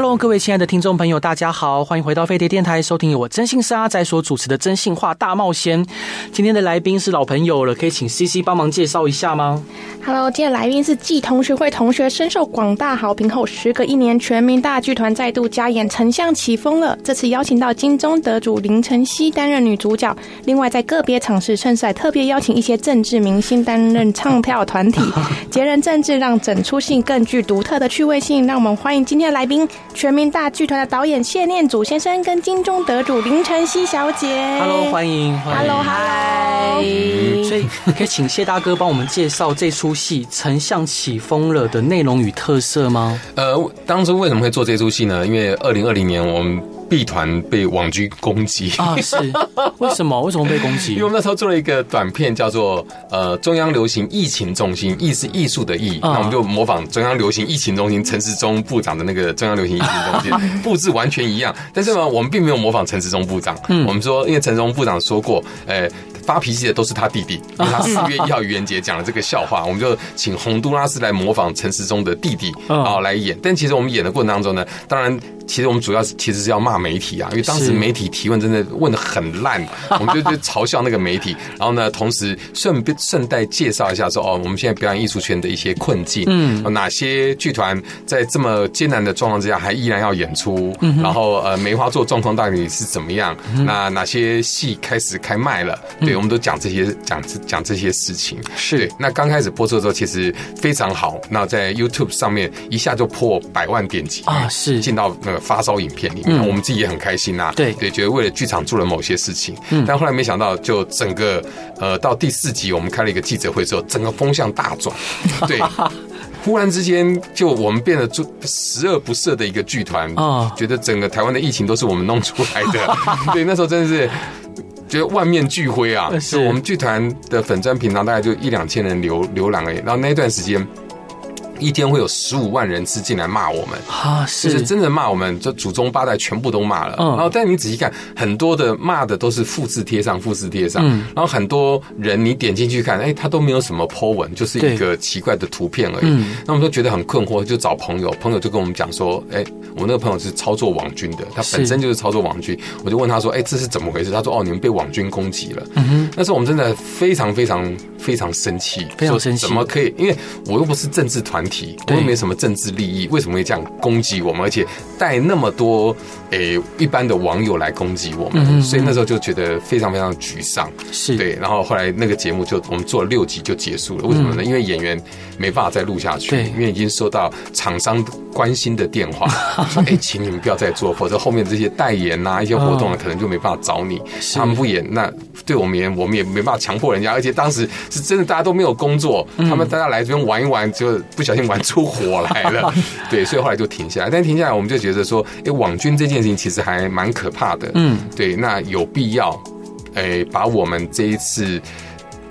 Hello，各位亲爱的听众朋友，大家好，欢迎回到飞碟电台，收听由我征信社阿宅所主持的《征信话大冒险》。今天的来宾是老朋友了，可以请 CC 帮忙介绍一下吗？Hello，今天的来宾是继同学会同学深受广大好评后，时隔一年，全民大剧团再度加演《丞相起风了》。这次邀请到金钟得主林晨曦担任女主角，另外在个别场次甚至还特别邀请一些政治明星担任唱票团体，节人政治，让整出戏更具独特的趣味性。让我们欢迎今天的来宾。全民大剧团的导演谢念祖先生跟金钟得主林晨曦小姐，Hello，欢迎，Hello，嗨，所以可以请谢大哥帮我们介绍这出戏《丞相起风了》的内容与特色吗？呃，当初为什么会做这出戏呢？因为二零二零年我们。B 团被网军攻击啊！是为什么？为什么被攻击？因为我们那时候做了一个短片，叫做呃中央流行疫情中心，艺是艺术的艺，那我们就模仿中央流行疫情中心陈时中部长的那个中央流行疫情中心 布置完全一样，但是呢，我们并没有模仿陈时中部长。嗯，我们说，因为陈时中部长说过，呃，发脾气的都是他弟弟，因为他四月一号愚人节讲了这个笑话，我们就请洪都拉斯来模仿陈时中的弟弟啊来演。但其实我们演的过程当中呢，当然。其实我们主要是其实是要骂媒体啊，因为当时媒体提问真的问的很烂，我们就就嘲笑那个媒体。然后呢，同时顺便顺带介绍一下说哦，我们现在表演艺术圈的一些困境，嗯，哪些剧团在这么艰难的状况之下还依然要演出，嗯然后呃梅花座状况到底是怎么样？那哪些戏开始开卖了？对，我们都讲这些讲讲这些事情。是，那刚开始播出的时候其实非常好，那在 YouTube 上面一下就破百万点击啊，是。进到那个。发烧影片里面，我们自己也很开心呐。对。对，觉得为了剧场做了某些事情，嗯，但后来没想到，就整个呃到第四集，我们开了一个记者会之后，整个风向大转，对，忽然之间就我们变得就十恶不赦的一个剧团啊，觉得整个台湾的疫情都是我们弄出来的，对，那时候真的是觉得万面俱灰啊，是我们剧团的粉砖平常大概就一两千人浏浏览而已，然后那一段时间。一天会有十五万人次进来骂我们啊，是，就是真的骂我们，就祖宗八代全部都骂了。然后，但你仔细看，很多的骂的都是复制贴上，复制贴上。然后很多人你点进去看，哎，他都没有什么 po 文，就是一个奇怪的图片而已。那我们都觉得很困惑，就找朋友，朋友就跟我们讲说，哎，我那个朋友是操作网军的，他本身就是操作网军。我就问他说，哎，这是怎么回事？他说，哦，你们被网军攻击了。那时候我们真的非常非常非常生气，非常生气，怎么可以？因为我又不是政治团体。我又没什么政治利益，为什么会这样攻击我们？而且带那么多诶、欸、一般的网友来攻击我们，嗯嗯，所以那时候就觉得非常非常沮丧。是对，然后后来那个节目就我们做了六集就结束了。为什么呢？因为演员没办法再录下去，对，因为已经收到厂商关心的电话，说哎、欸，请你们不要再做，否则后面这些代言呐、啊、一些活动呢，可能就没办法找你。他们不演，那对我们演我们也没办法强迫人家。而且当时是真的大家都没有工作，他们大家来这边玩一玩，就不小心玩出。火来了，对，所以后来就停下来。但停下来，我们就觉得说，哎，网军这件事情其实还蛮可怕的。嗯，对，那有必要，哎，把我们这一次。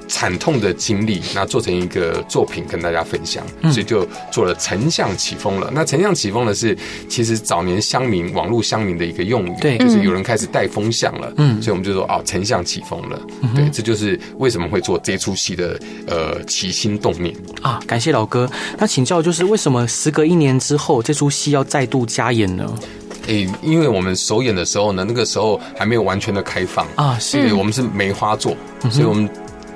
惨痛的经历，那做成一个作品跟大家分享，所以就做了“丞相起风了”。那“丞相起风了”是其实早年乡民、网络乡民的一个用语，对，就是有人开始带风向了，嗯，所以我们就说哦，“丞相起风了”，对，这就是为什么会做这出戏的呃起心动念啊。感谢老哥。那请教就是为什么时隔一年之后，这出戏要再度加演呢？诶，因为我们首演的时候呢，那个时候还没有完全的开放啊，是我们是梅花座，所以我们。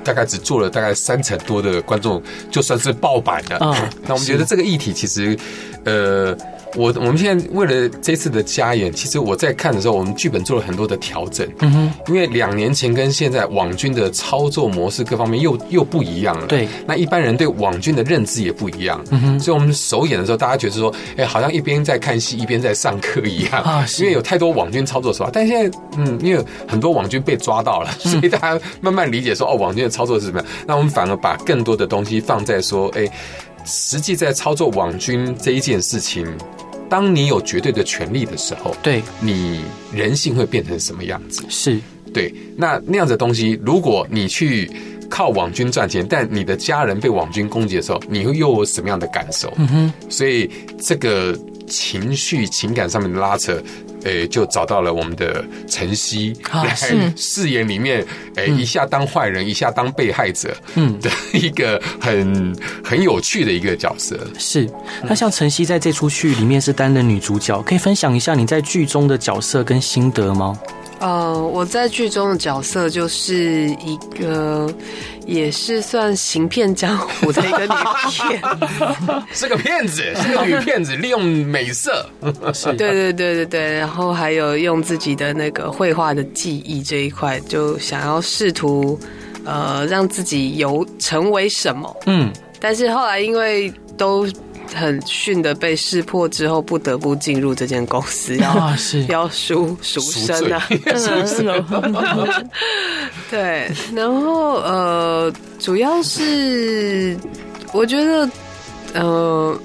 大概只做了大概三成多的观众，就算是爆版的。嗯、那我们觉得这个议题其实，呃。我我们现在为了这次的加演，其实我在看的时候，我们剧本做了很多的调整。嗯哼，因为两年前跟现在网军的操作模式各方面又又不一样了。对，那一般人对网军的认知也不一样。嗯哼，所以我们首演的时候，大家觉得说，哎，好像一边在看戏，一边在上课一样啊。因为有太多网军操作手法，但现在嗯，因为很多网军被抓到了，所以大家慢慢理解说，哦，网军的操作是什么样。那我们反而把更多的东西放在说，哎。实际在操作网军这一件事情，当你有绝对的权利的时候，对，你人性会变成什么样子？是对，那那样子的东西，如果你去靠网军赚钱，但你的家人被网军攻击的时候，你会又有什么样的感受？嗯哼，所以这个情绪情感上面的拉扯。诶，就找到了我们的晨曦来饰演里面，诶，一下当坏人，一下当被害者，嗯，的一个很很有趣的一个角色。是，那像晨曦在这出剧里面是担任女主角，可以分享一下你在剧中的角色跟心得吗？呃，我在剧中的角色就是一个，也是算行骗江湖的一个女骗，是个骗子，是个女骗子，利用美色 对对对对对，然后还有用自己的那个绘画的技艺这一块，就想要试图呃让自己有成为什么，嗯，但是后来因为都。很逊的被识破之后，不得不进入这间公司，要是。要赎 赎身啊，对，然后呃，主要是我觉得呃，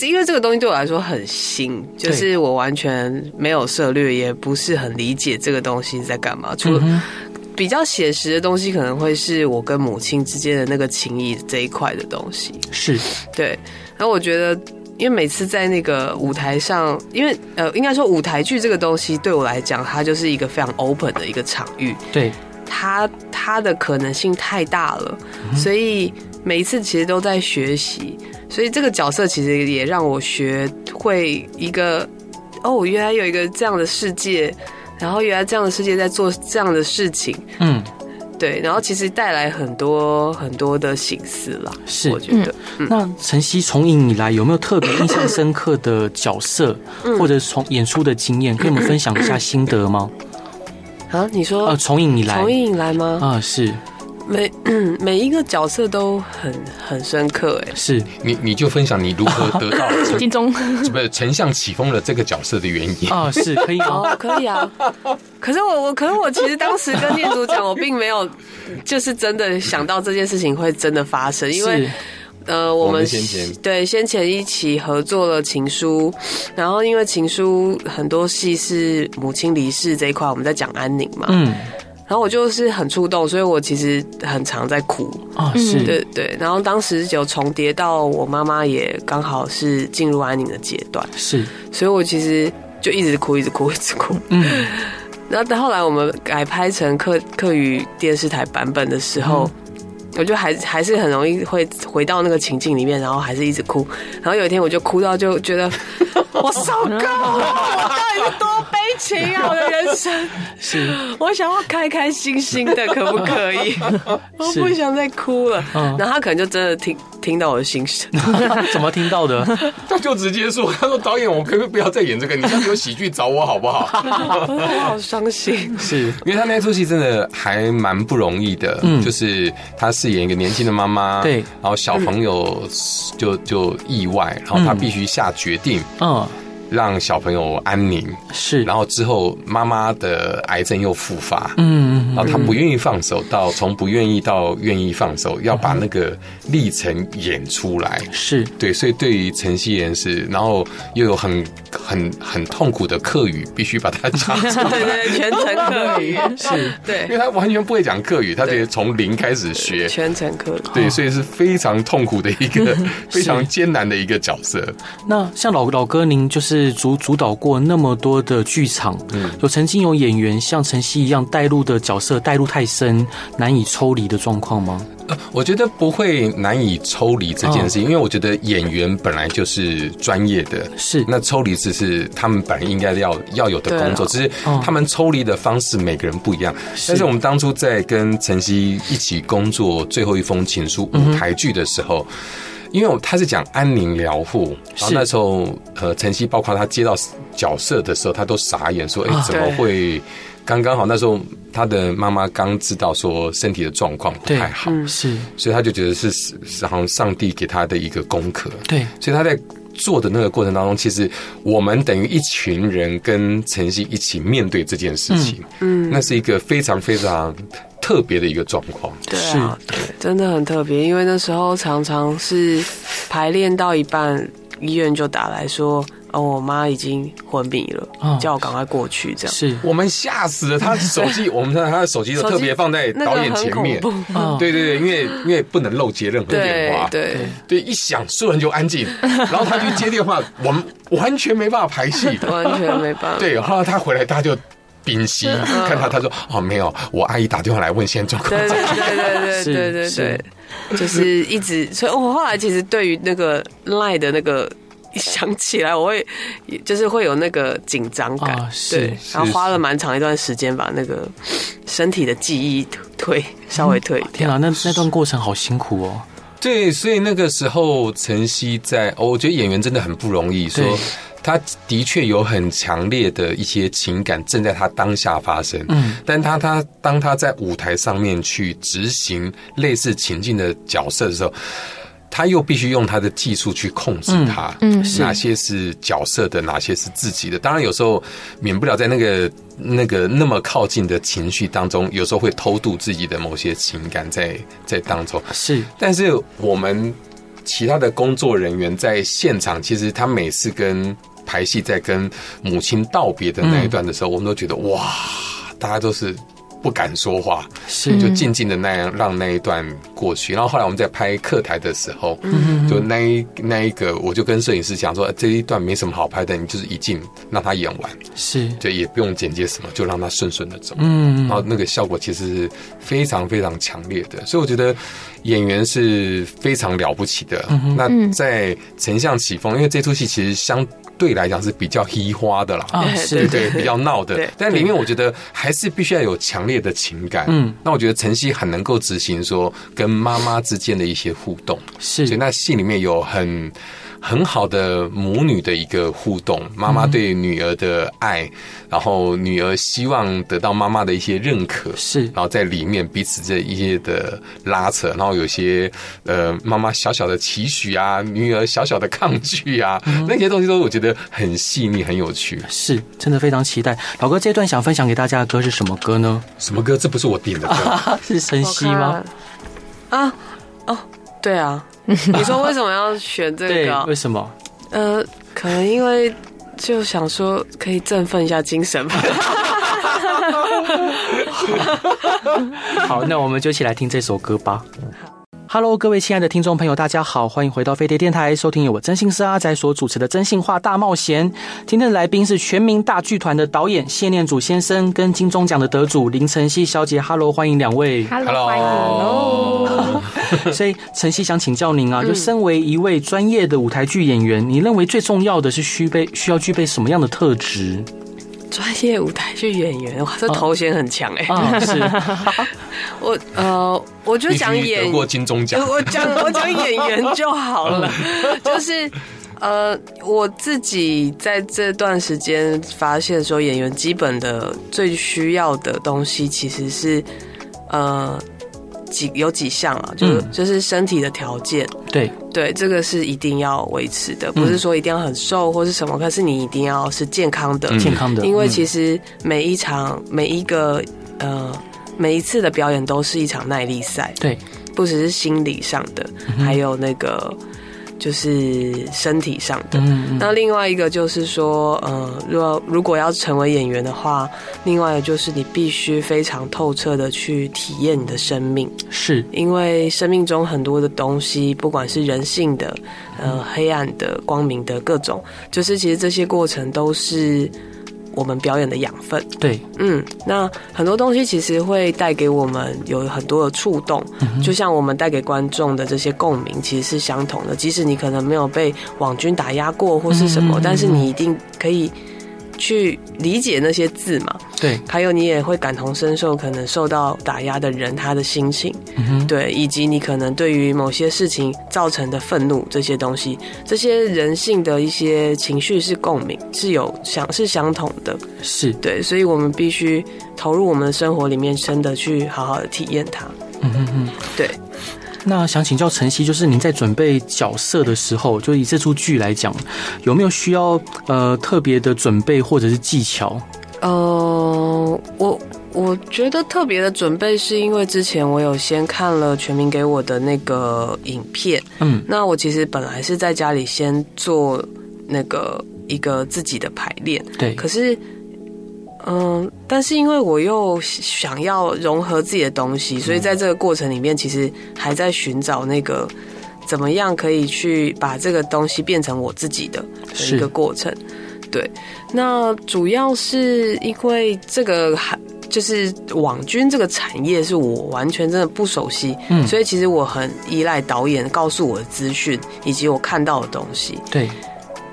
因为这个东西对我来说很新，就是我完全没有涉略，也不是很理解这个东西在干嘛。除了比较写实的东西，可能会是我跟母亲之间的那个情谊这一块的东西，是对。然后我觉得，因为每次在那个舞台上，因为呃，应该说舞台剧这个东西对我来讲，它就是一个非常 open 的一个场域。对，它它的可能性太大了，嗯、所以每一次其实都在学习。所以这个角色其实也让我学会一个，哦，原来有一个这样的世界，然后原来这样的世界在做这样的事情。嗯。对，然后其实带来很多很多的醒思了，是我觉得。嗯、那晨曦从影以来有没有特别印象深刻的角色，嗯、或者从演出的经验，跟我们分享一下心得吗？啊，你说呃，从影以来，从影以来吗？啊，是。每 每一个角色都很很深刻哎，是你你就分享你如何 得到金钟，不是丞相起风了这个角色的原因哦？是可以哦，可以啊。可是我我可是我其实当时跟店主讲，我并没有就是真的想到这件事情会真的发生，因为呃，我们先前对先前一起合作了情书，然后因为情书很多戏是母亲离世这一块，我们在讲安宁嘛，嗯。然后我就是很触动，所以我其实很常在哭啊，是对对。然后当时有重叠到我妈妈也刚好是进入安宁的阶段，是，所以我其实就一直哭，一直哭，一直哭。嗯。然后到后来我们改拍成客客语电视台版本的时候，嗯、我就还还是很容易会回到那个情境里面，然后还是一直哭。然后有一天我就哭到就觉得。我受够了，我到底是多悲情啊！我的人生是，我想要开开心心的，可不可以？我不想再哭了。然后他可能就真的听听到我的心声，怎么听到的？他就直接说：“他说导演，我可不可以不要再演这个？你下次有喜剧找我好不好？”我好伤心，是因为他那出戏真的还蛮不容易的。嗯，就是他饰演一个年轻的妈妈，对，然后小朋友就就意外，然后他必须下决定，嗯。让小朋友安宁。是，然后之后妈妈的癌症又复发，嗯，然后他不愿意放手，到从不愿意到愿意放手，要把那个历程演出来，是。对，所以对于晨曦人是，然后又有很很很痛苦的客语，必须把它讲出来，对 对，全程客语。是，对，因为他完全不会讲客语，他得从零开始学，全程客语，对，所以是非常痛苦的一个 非常艰难的一个角色。那像老老哥，您就是。主主导过那么多的剧场，嗯，有曾经有演员像晨曦一样带入的角色带入太深，难以抽离的状况吗？呃，我觉得不会难以抽离这件事因为我觉得演员本来就是专业的，是那抽离只是他们本来应该要要有的工作，只是他们抽离的方式每个人不一样。但是我们当初在跟晨曦一起工作《最后一封情书》舞台剧的时候。嗯因为他是讲安宁疗护，然后那时候呃，晨曦包括他接到角色的时候，他都傻眼说：“哎，怎么会？刚刚好那时候他的妈妈刚知道说身体的状况不太好，是，所以他就觉得是是好像上帝给他的一个功课。对，所以他在做的那个过程当中，其实我们等于一群人跟晨曦一起面对这件事情，嗯，那是一个非常非常。特别的一个状况，对啊，对，真的很特别，因为那时候常常是排练到一半，医院就打来说。哦，我妈已经昏迷了，哦、叫我赶快过去。这样是我们吓死了。他手机，我们看他的手机都特别放在导演前面。哦、对对对，因为因为不能漏接任何电话。对对，对，一响，所有人就安静。然后他去接电话，我们完全没办法排戏，完全没办法。对，后来他回来，大家就屏息看他。他说：“哦，没有，我阿姨打电话来问现在状况。”对对对对对 对对，就是一直。所以我后来其实对于那个赖的那个。一想起来，我会就是会有那个紧张感，哦、对，然后花了蛮长一段时间把那个身体的记忆推稍微推、嗯。天啊，那那段过程好辛苦哦。对，所以那个时候晨曦在，哦，我觉得演员真的很不容易。说他的确有很强烈的一些情感正在他当下发生，嗯，但他他当他在舞台上面去执行类似情境的角色的时候。他又必须用他的技术去控制他，嗯，哪些是角色的，哪些是自己的。当然，有时候免不了在那个那个那么靠近的情绪当中，有时候会偷渡自己的某些情感在在当中。是，但是我们其他的工作人员在现场，其实他每次跟排戏在跟母亲道别的那一段的时候，我们都觉得哇，大家都是。不敢说话，是就静静的那样让那一段过去。然后后来我们在拍客台的时候，就那一那一个，我就跟摄影师讲说，这一段没什么好拍的，你就是一镜让他演完，是就也不用剪接什么，就让他顺顺的走。嗯，然后那个效果其实是非常非常强烈的，所以我觉得演员是非常了不起的。那在丞相起风，因为这出戏其实相。对来讲是比较嘻花的啦，啊，对对，比较闹的。但里面我觉得还是必须要有强烈的情感。嗯，那我觉得晨曦很能够执行说跟妈妈之间的一些互动，是，所以那戏里面有很。很好的母女的一个互动，妈妈对女儿的爱，然后女儿希望得到妈妈的一些认可，是，然后在里面彼此这一些的拉扯，然后有些呃妈妈小小的期许啊，女儿小小的抗拒啊，那些东西都我觉得很细腻，很有趣，是真的非常期待。老哥，这段想分享给大家的歌是什么歌呢？什么歌？这不是我点的歌，是晨曦吗？啊，哦，对啊。你说为什么要选这个？对，为什么？呃，可能因为就想说可以振奋一下精神吧。好，那我们就一起来听这首歌吧。Hello，各位亲爱的听众朋友，大家好，欢迎回到飞碟电台，收听由我真心是阿仔所主持的《真心话大冒险》。今天的来宾是全民大剧团的导演谢念祖先生，跟金钟奖的得主林晨曦小姐。Hello，欢迎两位。Hello，欢迎。所以晨曦想请教您啊，就身为一位专业的舞台剧演员，你认为最重要的是需备需要具备什么样的特质？专业舞台剧演员，哇，这头衔很强哎、欸。哦哦、是，我呃，我就讲演过金钟奖，我讲我讲演员就好了。就是呃，我自己在这段时间发现说，演员基本的最需要的东西其实是呃。几有几项啊，就是就是身体的条件，对。对，这个是一定要维持的，不是说一定要很瘦或是什么，可是你一定要是健康的，健康的，因为其实每一场每一个呃每一次的表演都是一场耐力赛，对，不只是心理上的，还有那个。就是身体上的，那另外一个就是说，呃，如果如果要成为演员的话，另外就是你必须非常透彻的去体验你的生命，是。因为生命中很多的东西，不管是人性的、呃，黑暗的、光明的各种，就是其实这些过程都是。我们表演的养分，对，嗯，那很多东西其实会带给我们有很多的触动，嗯、就像我们带给观众的这些共鸣，其实是相同的。即使你可能没有被网军打压过或是什么，嗯、但是你一定可以。去理解那些字嘛？对，还有你也会感同身受，可能受到打压的人他的心情，嗯哼，对，以及你可能对于某些事情造成的愤怒这些东西，这些人性的一些情绪是共鸣，是有相是相同的，是。对，所以我们必须投入我们的生活里面，真的去好好的体验它。嗯哼哼，对。那想请教晨曦，就是您在准备角色的时候，就以这出剧来讲，有没有需要呃特别的准备或者是技巧？呃，我我觉得特别的准备是因为之前我有先看了全民给我的那个影片，嗯，那我其实本来是在家里先做那个一个自己的排练，对，可是，嗯，但是因为我又想要融合自己的东西，所以在这个过程里面，其实还在寻找那个怎么样可以去把这个东西变成我自己的一个过程。对，那主要是因为这个还就是网军这个产业是我完全真的不熟悉，嗯，所以其实我很依赖导演告诉我的资讯以及我看到的东西。对，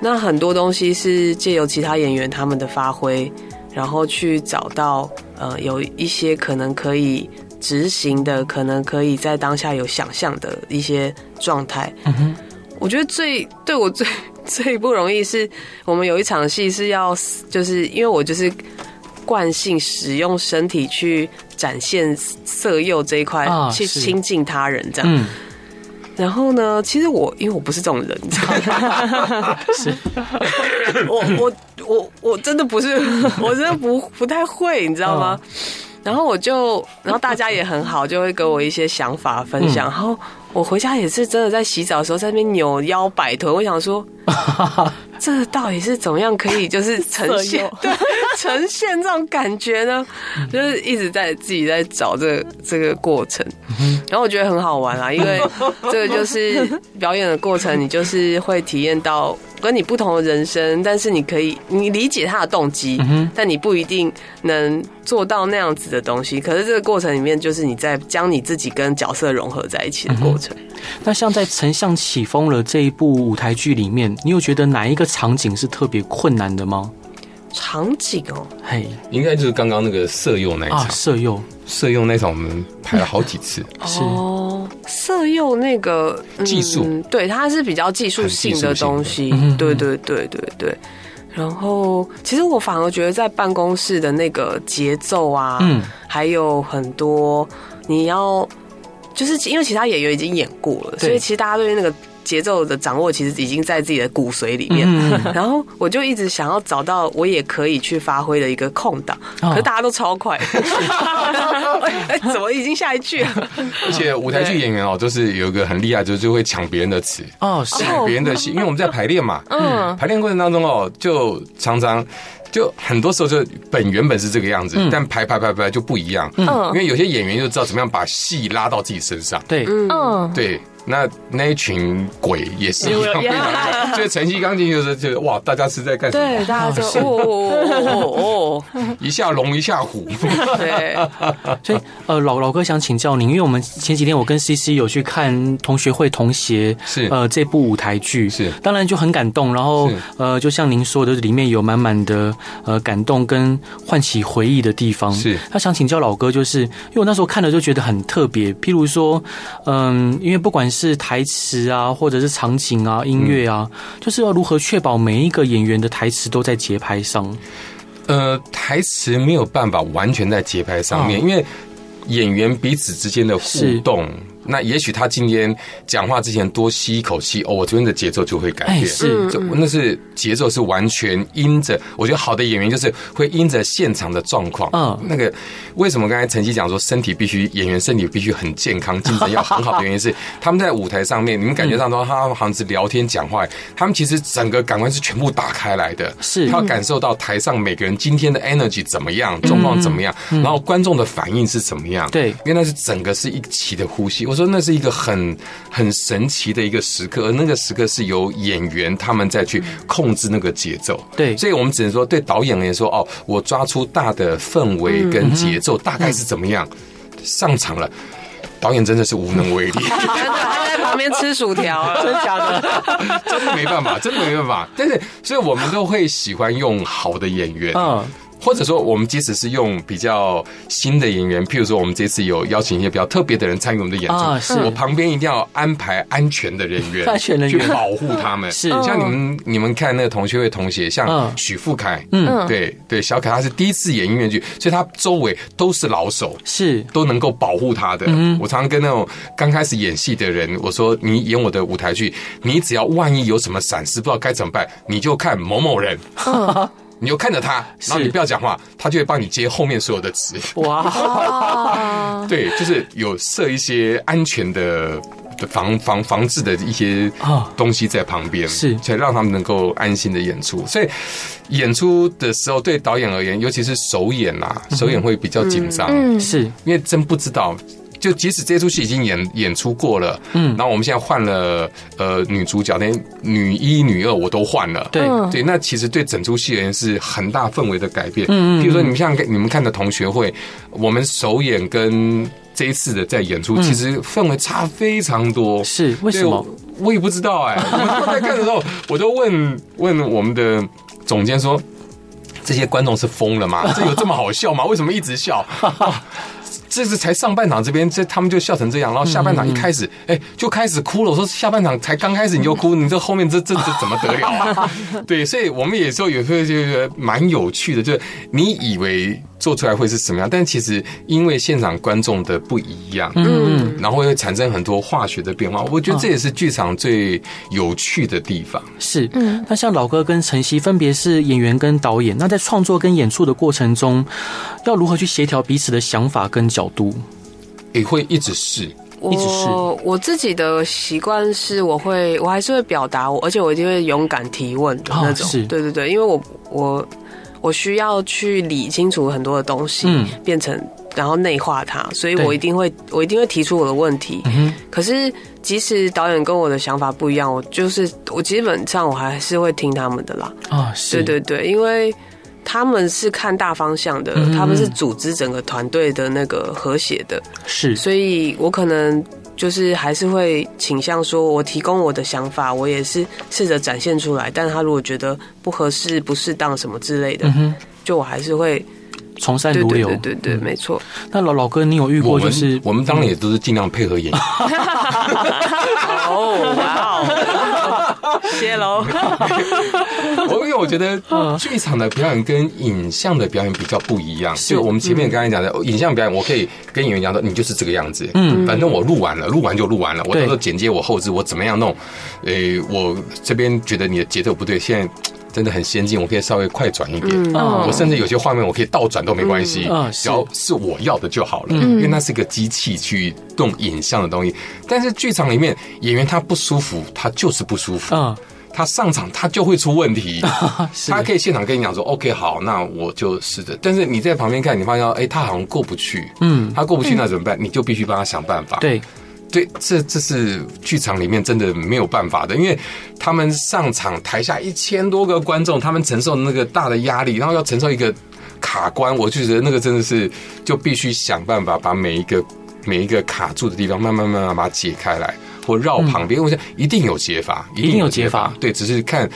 那很多东西是借由其他演员他们的发挥，然后去找到呃有一些可能可以执行的，可能可以在当下有想象的一些状态。嗯哼，我觉得最对我最。最不容易是我们有一场戏是要，就是因为我就是惯性使用身体去展现色诱这一块，去亲近他人这样。嗯。然后呢，其实我因为我不是这种人，你知道吗？是。我我我我真的不是，我真的不不太会，你知道吗？然后我就，然后大家也很好，就会给我一些想法分享，然后。我回家也是真的在洗澡的时候在那边扭腰摆臀，我想说，这到底是怎么样可以就是呈现对 呈现这种感觉呢？就是一直在自己在找这個这个过程，然后我觉得很好玩啊，因为这个就是表演的过程，你就是会体验到。跟你不同的人生，但是你可以，你理解他的动机，但你不一定能做到那样子的东西。可是这个过程里面，就是你在将你自己跟角色融合在一起的过程。那像在《丞相起风了》这一部舞台剧里面，你有觉得哪一个场景是特别困难的吗？场景哦，嘿，应该就是刚刚那个色诱那一场。啊，色诱，色诱那场我们排了好几次。是哦，色诱那个技术，对，它是比较技术性的东西。对对对对对。然后，其实我反而觉得在办公室的那个节奏啊，嗯，还有很多你要，就是因为其他演员已经演过了，所以其实大家对那个。节奏的掌握其实已经在自己的骨髓里面，嗯、然后我就一直想要找到我也可以去发挥的一个空档，哦、可是大家都超快，哎，怎么已经下一句？了？而且舞台剧演员哦，就是有一个很厉害，就是就会抢别人的词。哦，抢别人的戏，因为我们在排练嘛，嗯，排练过程当中哦，就常常就很多时候就本原本是这个样子，嗯、但排排排排就不一样，嗯，因为有些演员就知道怎么样把戏拉到自己身上，对，嗯，对。那那一群鬼也是一样，非常 就晨曦刚进去的时候，就哇，大家是在干什么？对，大家就哦哦哦，一下龙一下虎。对，所以呃，老老哥想请教您，因为我们前几天我跟 CC 有去看同学会同学是。呃这部舞台剧，是。当然就很感动，然后呃就像您说的，里面有满满的呃感动跟唤起回忆的地方。是。他想请教老哥，就是因为我那时候看了就觉得很特别，譬如说嗯，因为不管是台词啊，或者是场景啊，音乐啊，嗯、就是要如何确保每一个演员的台词都在节拍上。呃，台词没有办法完全在节拍上面，哦、因为演员彼此之间的互动。那也许他今天讲话之前多吸一口气，哦，我这边的节奏就会改变。是，那是节奏是完全因着，我觉得好的演员就是会因着现场的状况。嗯，那个为什么刚才晨曦讲说身体必须演员身体必须很健康，精神要很好的原因是 他们在舞台上面，你们感觉上说他好像是聊天讲话，他们其实整个感官是全部打开来的，是他要感受到台上每个人今天的 energy 怎么样，状况怎么样，然后观众的反应是怎么样。对，因为那是整个是一起的呼吸。我说那是一个很很神奇的一个时刻，而那个时刻是由演员他们在去控制那个节奏。对，所以我们只能说，对导演来说，哦，我抓出大的氛围跟节奏大概是怎么样。上场了，导演真的是无能为力，真的他在旁边吃薯条，真的假的？真的没办法，真的没办法。但是，所以我们都会喜欢用好的演员。嗯。或者说，我们即使是用比较新的演员，譬如说，我们这次有邀请一些比较特别的人参与我们的演出，是。我旁边一定要安排 安全的人员，去保护他们。是。像你们，你们看那个同学会同学，像许富凯，嗯，对对，小凯他是第一次演音乐剧，所以他周围都是老手，是。都能够保护他的。我常常跟那种刚开始演戏的人，我说，你演我的舞台剧，你只要万一有什么闪失，不知道该怎么办，你就看某某人。你就看着他，然后你不要讲话，他就会帮你接后面所有的词。哇，对，就是有设一些安全的防防防治的一些东西在旁边，是。才让他们能够安心的演出。所以演出的时候，对导演而言，尤其是首演呐，首演会比较紧张，嗯，是。因为真不知道。就即使这出戏已经演演出过了，嗯，然后我们现在换了呃女主角，连女一、女二我都换了，对对，那其实对整出戏而言是很大氛围的改变。嗯，比如说你们像你们看的同学会，我们首演跟这一次的在演出，其实氛围差非常多。是为什么？我，我也不知道哎、欸。我在看的时候，我都问问我们的总监说：“这些观众是疯了吗？这有这么好笑吗？为什么一直笑？” 这是才上半场这边，这他们就笑成这样，然后下半场一开始，哎，就开始哭了。我说下半场才刚开始你就哭，你这后面这这这怎么得了啊？对，所以我们也说有时候就觉得蛮有趣的，就是你以为。做出来会是什么样？但其实因为现场观众的不一样，嗯，然后会产生很多化学的变化。我觉得这也是剧场最有趣的地方。是，嗯，那像老哥跟晨曦分别是演员跟导演，那在创作跟演出的过程中，要如何去协调彼此的想法跟角度？也会一直试，一直试。我我自己的习惯是，我会我还是会表达我，而且我一定会勇敢提问的那种。是，对对对，因为我我。我需要去理清楚很多的东西，嗯，变成然后内化它，所以我一定会我一定会提出我的问题。可是即使导演跟我的想法不一样，我就是我基本上我还是会听他们的啦。啊，是，对对对，因为他们是看大方向的，他们是组织整个团队的那个和谐的，是，所以我可能。就是还是会倾向说，我提供我的想法，我也是试着展现出来。但他如果觉得不合适、不适当什么之类的，嗯、就我还是会从善如流。对对对，没错。那老老哥，你有遇过就是我们，我们当然也都是尽量配合演员。哦，哇哦，谢喽。我因为我觉得剧场的表演跟影像的表演比较不一样。就我们前面刚才讲的影像表演，我可以跟演员讲说，你就是这个样子。嗯，反正我录完了，录完就录完了。我到时候剪接，我后置，我怎么样弄？诶，我这边觉得你的节奏不对，现在。真的很先进，我可以稍微快转一点。嗯，我甚至有些画面我可以倒转都没关系，嗯，只要是我要的就好了。嗯，因为那是个机器去动影像的东西。但是剧场里面演员他不舒服，他就是不舒服。嗯，他上场他就会出问题。他可以现场跟你讲说：“OK，好，那我就试着。”但是你在旁边看，你发现哎，他好像过不去。嗯，他过不去那怎么办？你就必须帮他想办法。对。对，这这是剧场里面真的没有办法的，因为他们上场台下一千多个观众，他们承受那个大的压力，然后要承受一个卡关，我就觉得那个真的是就必须想办法把每一个每一个卡住的地方慢慢慢慢把它解开来，或绕旁边，我想一定有解法，一定有解法，对，只是看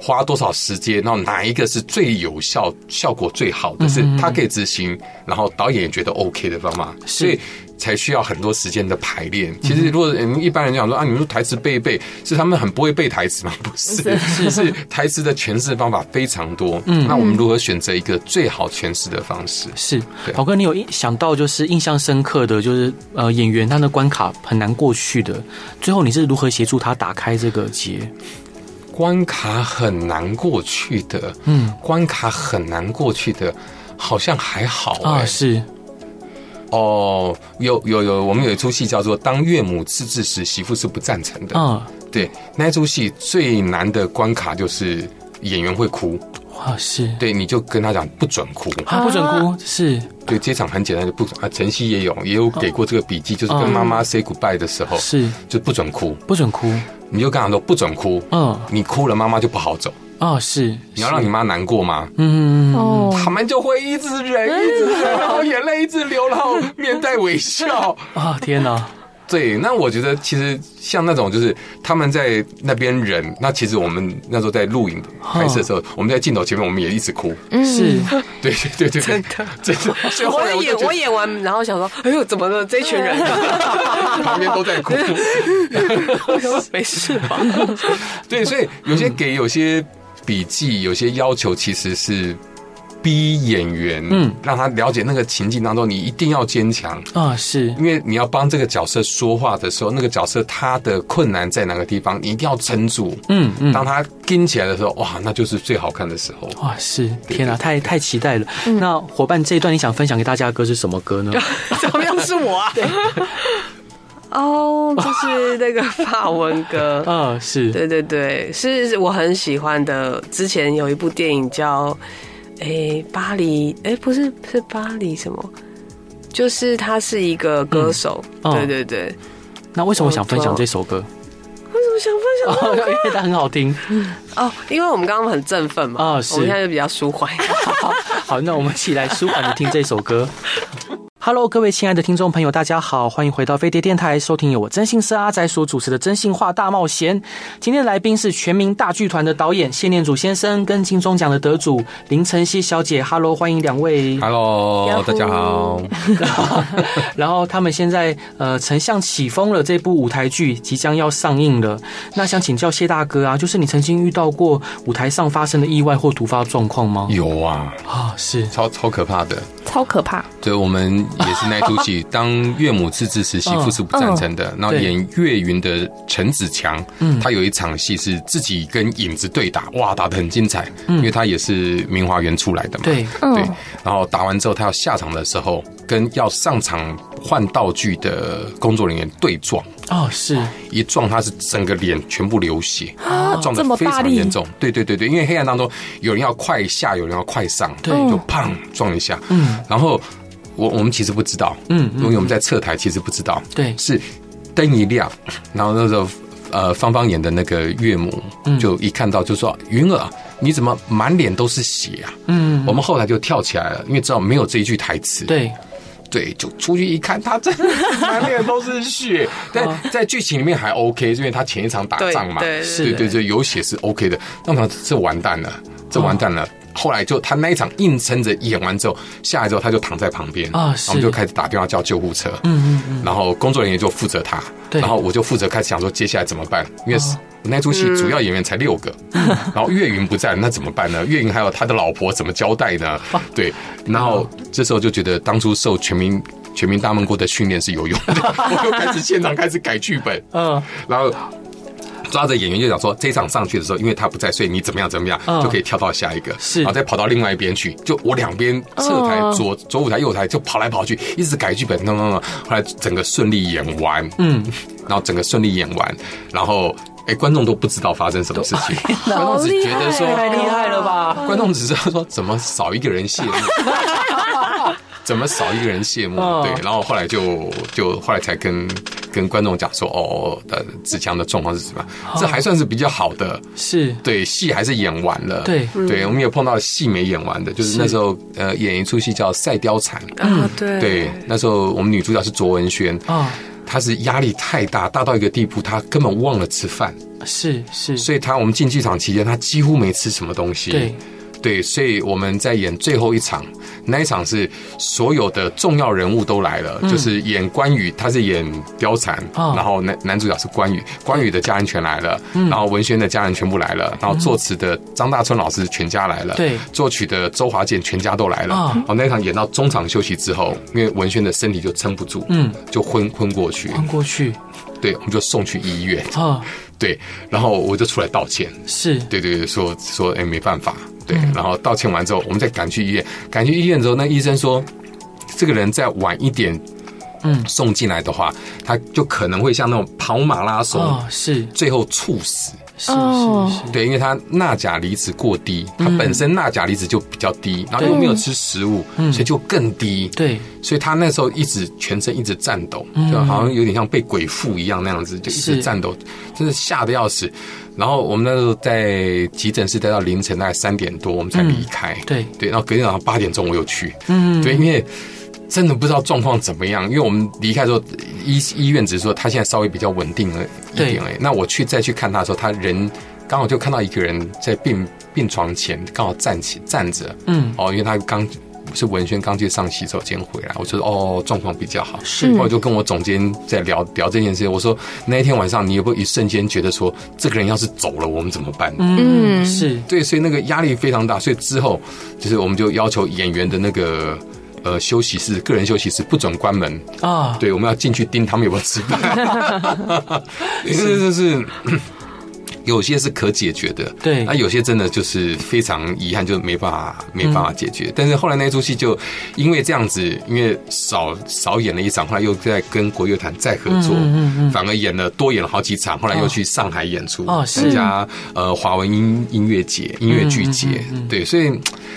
花多少时间，然后哪一个是最有效、效果最好的，是他可以执行，然后导演也觉得 OK 的方法，所以。才需要很多时间的排练。其实，如果一般人讲说啊，你们说台词背一背，是他们很不会背台词吗？不是，是是台词的诠释方法非常多。嗯，那我们如何选择一个最好诠释的方式？是，宝哥，你有想到就是印象深刻的就是呃演员他的关卡很难过去的，最后你是如何协助他打开这个结？关卡很难过去的，嗯，关卡很难过去的，好像还好、欸、啊，是。哦，有有有，我们有一出戏叫做《当岳母刺字时，媳妇是不赞成的》。嗯，对，那一出戏最难的关卡就是演员会哭。哇，是对，你就跟他讲不准哭，啊，不准哭，是对，这场很简单就不啊。晨曦也有也有给过这个笔记，就是跟妈妈 say goodbye 的时候，是就不准哭，不准哭，你就跟他说不准哭，嗯，你哭了妈妈就不好走。哦，是你要让你妈难过吗？嗯，哦，他们就会一直忍，一直忍，然后眼泪一直流，然后面带微笑。啊，天哪！对，那我觉得其实像那种就是他们在那边忍，那其实我们那时候在录影拍摄的时候，我们在镜头前面我们也一直哭。嗯是，对对对对，真的 真的。所以我演我演完，然后想说，哎呦，怎么了？这群人旁边都在哭。没事吧？对，所以有些给有些。笔记有些要求其实是逼演员，嗯，让他了解那个情境当中，你一定要坚强啊，是因为你要帮这个角色说话的时候，那个角色他的困难在哪个地方，你一定要撑住，嗯嗯，当他跟起来的时候，哇，那就是最好看的时候，哇，是天哪，太太期待了。那伙伴这一段你想分享给大家的歌是什么歌呢？怎么样是我啊？哦，就是那个法文歌，嗯，是对对对，是我很喜欢的。之前有一部电影叫，哎，巴黎，哎，不是，是巴黎什么？就是他是一个歌手，对对对。那为什么想分享这首歌？为什么想分享？因为它很好听。哦，因为我们刚刚很振奋嘛，啊，是，我们现在就比较舒缓。好，那我们一起来舒缓的听这首歌。Hello，各位亲爱的听众朋友，大家好，欢迎回到飞碟电台，收听由我真心社阿仔所主持的《真心话大冒险》。今天的来宾是全民大剧团的导演谢念祖先生，跟金钟奖的得主林晨曦小姐。Hello，欢迎两位。Hello，大家好。然后他们现在呃，丞相起风了这部舞台剧即将要上映了。那想请教谢大哥啊，就是你曾经遇到过舞台上发生的意外或突发状况吗？有啊，啊，是超超可怕的。超可怕！对，我们也是那出戏，当岳母自治时，媳妇是不赞成的。然后演岳云的陈子强，嗯，他有一场戏是自己跟影子对打，哇，打的很精彩。嗯，因为他也是明华园出来的嘛，对对。然后打完之后，他要下场的时候，跟要上场换道具的工作人员对撞。哦，是一撞，他是整个脸全部流血，啊撞得非常严重。对对对对，因为黑暗当中有人要快下，有人要快上，对，就砰撞一下。嗯，然后我我们其实不知道，嗯，因为我们在侧台其实不知道，对，是灯一亮，然后那时候呃芳芳演的那个岳母就一看到就说：“云儿，你怎么满脸都是血啊？”嗯，我们后来就跳起来了，因为知道没有这一句台词。对。对，就出去一看，他真的满脸都是血。但在剧情里面还 OK，因为他前一场打仗嘛，对对对，对，有血是 OK 的。那么这完蛋了，这完蛋了。后来就他那一场硬撑着演完之后，下来之后他就躺在旁边啊，我们就开始打电话叫救护车。嗯嗯嗯，然后工作人员就负责他，然后我就负责开始想说接下来怎么办，因为是。那出戏主要演员才六个，然后岳云不在，那怎么办呢？岳云还有他的老婆怎么交代呢？对，然后这时候就觉得当初受全民全民大闷锅的训练是有用的，我就开始现场开始改剧本，嗯，然后抓着演员就讲说，这一场上去的时候，因为他不在，所以你怎么样怎么样就可以跳到下一个，是，然后再跑到另外一边去，就我两边侧台左左舞台右舞台就跑来跑去，一直改剧本，弄弄弄，后来整个顺利演完，嗯，然后整个顺利演完，然后。哎，观众都不知道发生什么事情，观众只觉得说太厉害了吧？观众只知道说怎么少一个人谢幕，怎么少一个人谢幕？对，然后后来就就后来才跟跟观众讲说，哦，的子强的状况是什么？这还算是比较好的，是对戏还是演完了？对对，我们有碰到戏没演完的，就是那时候呃演一出戏叫《赛貂蝉》，嗯，对对，那时候我们女主角是卓文萱啊。他是压力太大，大到一个地步，他根本忘了吃饭。是是，所以他我们进剧场期间，他几乎没吃什么东西。对。对，所以我们在演最后一场，那一场是所有的重要人物都来了，嗯、就是演关羽，他是演貂蝉，哦、然后男男主角是关羽，关羽的家人全来了，嗯、然后文轩的家人全部来了，然后作词的张大春老师全家来了，对、嗯，作曲的周华健全家都来了。哦，然后那一场演到中场休息之后，因为文轩的身体就撑不住，嗯，就昏昏过去，昏过去，对，我们就送去医院。哦，对，然后我就出来道歉，是。对对对，说说哎没办法。对，然后道歉完之后，我们再赶去医院。赶去医院之后，那医生说，这个人再晚一点，嗯，送进来的话，他就可能会像那种跑马拉松，是。最后猝死。是是是，对，因为他钠钾离子过低，他本身钠钾离子就比较低，然后又没有吃食物，所以就更低。对，所以他那时候一直全身一直颤抖，就好像有点像被鬼附一样那样子，就一直颤抖，真的吓得要死。然后我们那时候在急诊室待到凌晨大概三点多，我们才离开。对对，然后隔天早上八点钟我又去。嗯，对，因为。真的不知道状况怎么样，因为我们离开的时候，医医院只是说他现在稍微比较稳定了一点哎。那我去再去看他的时候，他人刚好就看到一个人在病病床前刚好站起站着，嗯，哦，因为他刚是文轩刚去上洗手间回来，我就说哦，状况比较好。是，我就跟我总监在聊聊这件事情。我说那一天晚上，你有没有一瞬间觉得说，这个人要是走了，我们怎么办？嗯，是对，所以那个压力非常大。所以之后就是我们就要求演员的那个呃休息室，个人休息室不准关门啊。对，我们要进去盯他们有没有吃饭。因为这是。有些是可解决的，对，那有些真的就是非常遗憾，就没办法没办法解决。但是后来那出戏就因为这样子，因为少少演了一场，后来又在跟国乐团再合作，反而演了多演了好几场。后来又去上海演出，参加呃华文音音乐节、音乐剧节，对，所以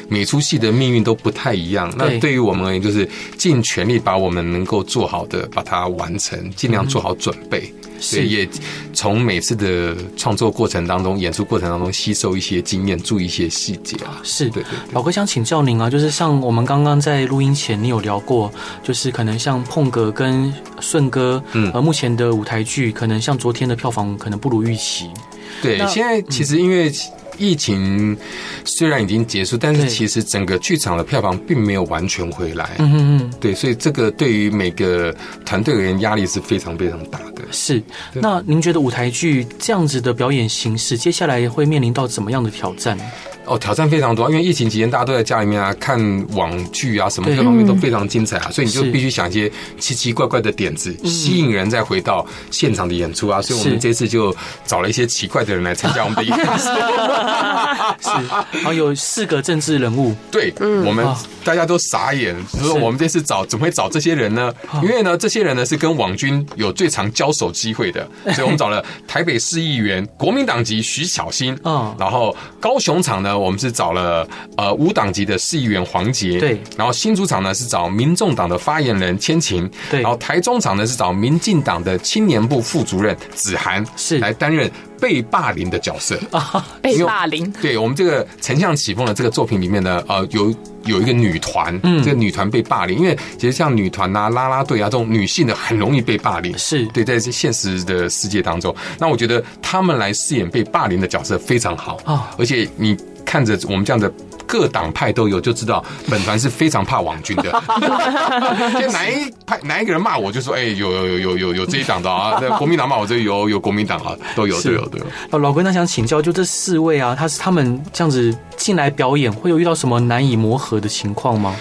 每出戏的命运都不太一样。那对于我们而言，就是尽全力把我们能够做好的把它完成，尽量做好准备。对，也从每次的创作过程当中、演出过程当中吸收一些经验，注意一些细节啊。是，对对。老哥想请教您啊，就是像我们刚刚在录音前，你有聊过，就是可能像碰哥跟顺哥，嗯，呃，目前的舞台剧可能像昨天的票房可能不如预期。对，现在其实因为。疫情虽然已经结束，但是其实整个剧场的票房并没有完全回来。嗯嗯嗯，对，所以这个对于每个团队而言压力是非常非常大的。是，那您觉得舞台剧这样子的表演形式，接下来会面临到怎么样的挑战？哦，挑战非常多，因为疫情期间大家都在家里面啊，看网剧啊，什么各方面都非常精彩啊，所以你就必须想一些奇奇怪怪的点子，吸引人再回到现场的演出啊。所以我们这次就找了一些奇怪的人来参加我们的演出。是，然后有四个政治人物，对，我们大家都傻眼，说我们这次找怎么会找这些人呢？因为呢，这些人呢是跟网军有最长交手机会的，所以我们找了台北市议员国民党籍徐巧芯，嗯，然后高雄场呢。我们是找了呃无党籍的市议员黄杰，对，然后新竹场呢是找民众党的发言人千晴，对，然后台中场呢是找民进党的青年部副主任子涵，是。来担任被霸凌的角色。啊，被霸凌。对，我们这个丞相起风的这个作品里面呢，呃，有有一个女团，嗯，这个女团被霸凌，因为其实像女团啊、啦啦队啊这种女性的很容易被霸凌，是。对，在现实的世界当中，那我觉得他们来饰演被霸凌的角色非常好啊，而且你。看着我们这样的各党派都有，就知道本团是非常怕网军的。就哪一派哪一个人骂我，就说：“哎，有有有有有有这一党的啊！”那国民党骂我，这有有国民党啊，都有都有都有。哦，老哥，那想请教，就这四位啊，他是他们这样子进来表演，会有遇到什么难以磨合的情况吗？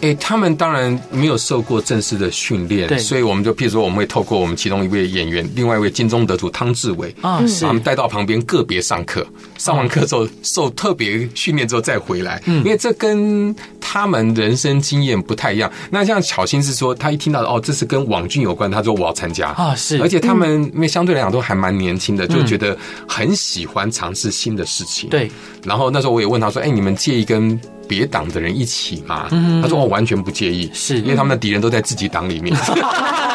哎，他们当然没有受过正式的训练，对，所以我们就譬如说，我们会透过我们其中一位演员，另外一位金钟得主汤志伟啊，是，把他们带到旁边个别上课，上完课之后受特别训练之后再回来，嗯，因为这跟他们人生经验不太一样。那像巧心是说，他一听到哦，这是跟网剧有关，他说我要参加。啊，是，而且他们因为相对来讲都还蛮年轻的，就觉得很喜欢尝试新的事情，对。然后那时候我也问他说，哎，你们介意跟别党的人一起嘛？他说我完全不介意，是。因为他们的敌人都在自己党里面，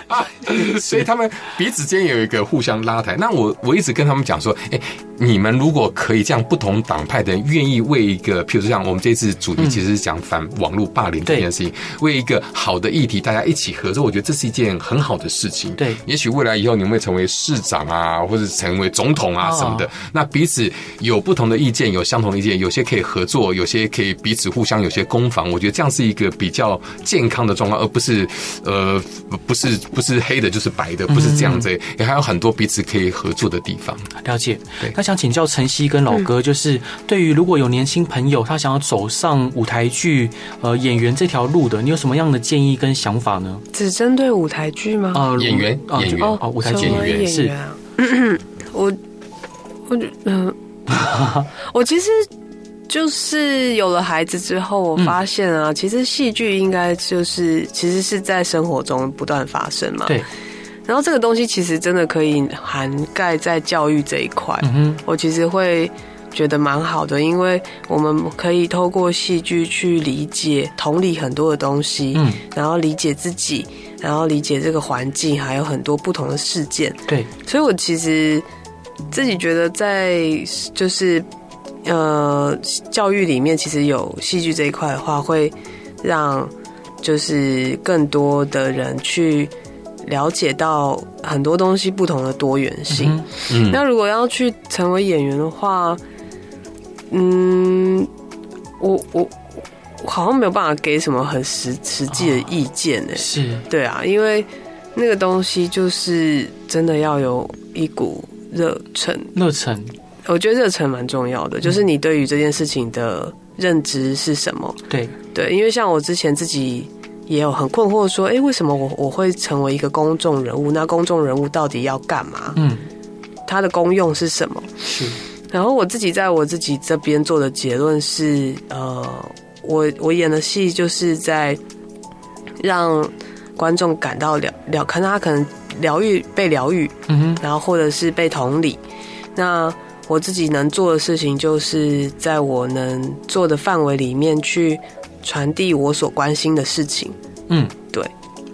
所以他们彼此间有一个互相拉抬。那我我一直跟他们讲说，哎，你们如果可以这样，不同党派的人愿意为一个，譬如说像我们这次主题其实是讲反网络霸凌这件事情，为一个好的议题，大家一起合作，我觉得这是一件很好的事情。对，也许未来以后你们会成为市长啊，或者成为总统啊什么的，那彼此有不同的意见，有相同的意见，有些可以合作，有些。可以彼此互相有些攻防，我觉得这样是一个比较健康的状况，而不是呃，不是不是黑的，就是白的，不是这样子。也还有很多彼此可以合作的地方。了解。对，那想请教晨曦跟老哥，就是对于如果有年轻朋友他想要走上舞台剧呃演员这条路的，你有什么样的建议跟想法呢？只针对舞台剧吗？啊，演员演员哦，舞台剧演员是。我我嗯，我其实。就是有了孩子之后，我发现啊，其实戏剧应该就是其实是在生活中不断发生嘛。对。然后这个东西其实真的可以涵盖在教育这一块。嗯。我其实会觉得蛮好的，因为我们可以透过戏剧去理解、同理很多的东西。嗯。然后理解自己，然后理解这个环境，还有很多不同的事件。对。所以我其实自己觉得，在就是。呃，教育里面其实有戏剧这一块的话，会让就是更多的人去了解到很多东西不同的多元性。嗯，那如果要去成为演员的话，嗯，我我我好像没有办法给什么很实实际的意见呢。是对啊，因为那个东西就是真的要有一股热忱，热忱，我觉得热忱蛮重要的，就是你对于这件事情的认知是什么？对对，因为像我之前自己也有很困惑，说，哎，为什么我我会成为一个公众人物？那公众人物到底要干嘛？嗯，它的功用是什么？是。然后我自己在我自己这边做的结论是，呃，我我演的戏就是在让观众感到了疗，看到他可能疗愈被疗愈，嗯哼，然后或者是被同理。那我自己能做的事情，就是在我能做的范围里面去传递我所关心的事情。嗯，对。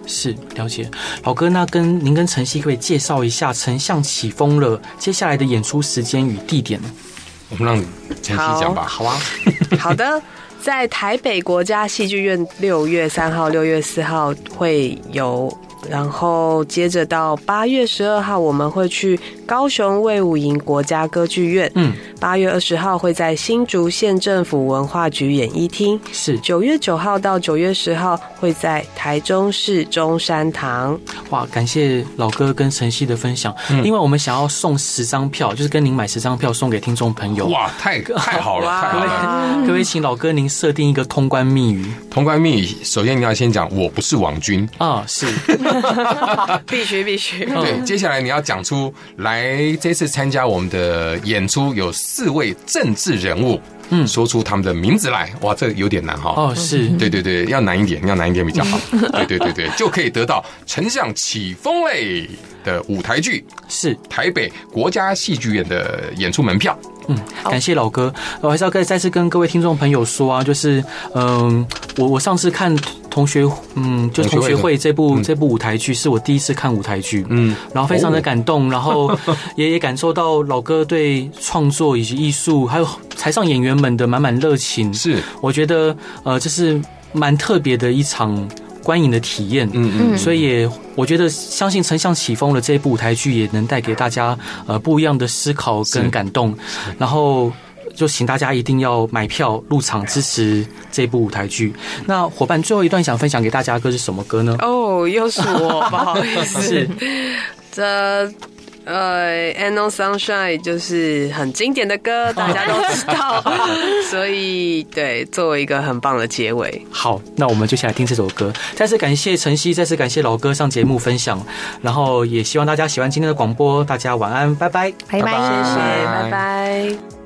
是了解，老哥，那跟您跟晨曦可以介绍一下《丞相起风了》接下来的演出时间与地点呢？我们让晨曦讲吧。好啊，好的，在台北国家戏剧院六月三号、六月四号会有。然后接着到八月十二号，我们会去高雄卫武营国家歌剧院。嗯，八月二十号会在新竹县政府文化局演艺厅。是九月九号到九月十号会在台中市中山堂。哇，感谢老哥跟晨曦的分享。嗯、另外，我们想要送十张票，就是跟您买十张票送给听众朋友。哇，太 太好了！太好了！各位请老哥您设定一个通关密语？通关密语，首先你要先讲我不是王军啊，是。必须必须。对，接下来你要讲出来，这次参加我们的演出有四位政治人物，嗯，说出他们的名字来。哇，这个有点难哈。哦，是对对对，要难一点，要难一点比较好。对对对对，就可以得到丞相起风嘞的舞台剧，是台北国家戏剧院的演出门票。嗯，感谢老哥，我还是要再再次跟各位听众朋友说啊，就是嗯，我我上次看同学，嗯，就是同学会这部这部舞台剧是我第一次看舞台剧，嗯，然后非常的感动，然后 也也感受到老哥对创作以及艺术还有台上演员们的满满热情，是我觉得呃这是蛮特别的一场。观影的体验，嗯嗯，所以也我觉得相信《丞相起风了》这一部舞台剧也能带给大家呃不一样的思考跟感动，然后就请大家一定要买票入场支持这部舞台剧。那伙伴最后一段想分享给大家的歌是什么歌呢？哦，又是我，不好意思，这。呃，Ain't No Sunshine 就是很经典的歌，大家都知道，所以对，作为一个很棒的结尾。好，那我们就先来听这首歌。再次感谢晨曦，再次感谢老哥上节目分享，然后也希望大家喜欢今天的广播。大家晚安，拜拜，拜拜，谢谢，拜拜。